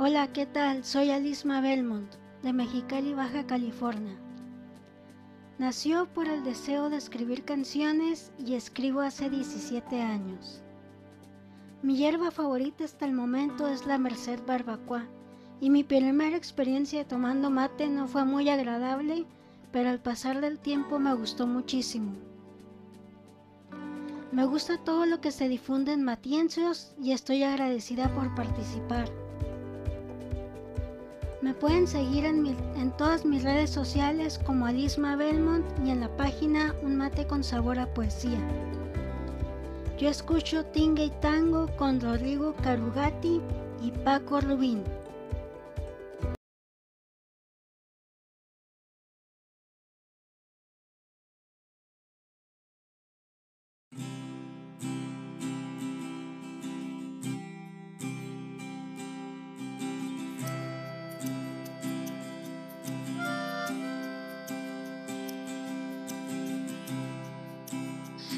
Hola, ¿qué tal? Soy Alisma Belmont, de Mexicali, Baja California. Nació por el deseo de escribir canciones y escribo hace 17 años. Mi hierba favorita hasta el momento es la Merced Barbacoa y mi primera experiencia tomando mate no fue muy agradable, pero al pasar del tiempo me gustó muchísimo. Me gusta todo lo que se difunde en Matiencios y estoy agradecida por participar. Me pueden seguir en, todas mis redes sociales como Alisma Belmont y en la página Un mate con sabor a poesía. Yo escucho Tinga y Tango con Rodrigo Carugati y Paco Rubín.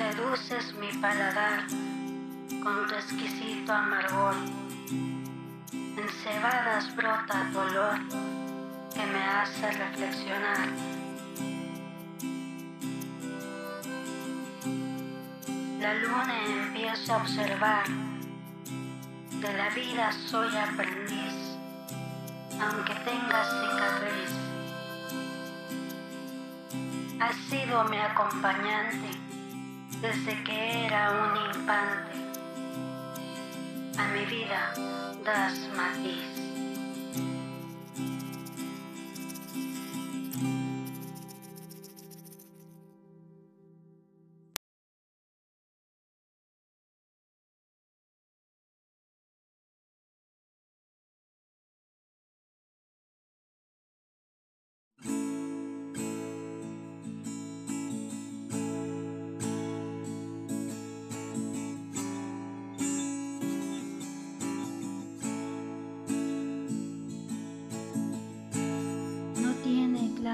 Seduces mi paladar con tu exquisito amargor. En cebadas brota dolor que me hace reflexionar. La luna empiezo a observar, de la vida soy aprendiz, aunque tenga cicatriz. Has sido mi acompañante desde que era un infante. A mi vida das matiz.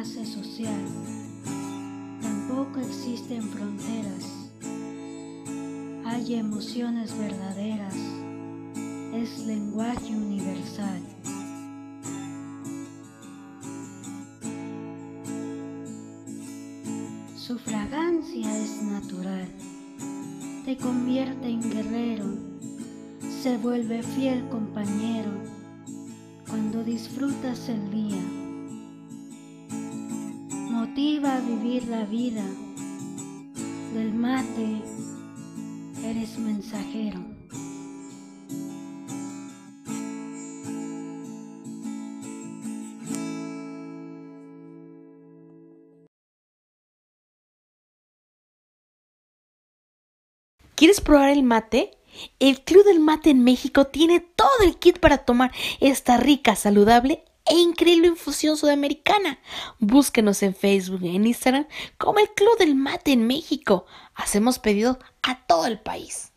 Social. Tampoco existen fronteras. Hay emociones verdaderas. Es lenguaje universal. Su fragancia es natural. Te convierte en guerrero. Se vuelve fiel compañero cuando disfrutas el día motiva a vivir la vida. Del mate eres mensajero. ¿Quieres probar el mate? El Club del Mate en México tiene todo el kit para tomar esta rica, saludable e increíble infusión sudamericana. Búsquenos en Facebook y en Instagram como el Club del Mate en México. Hacemos pedido a todo el país.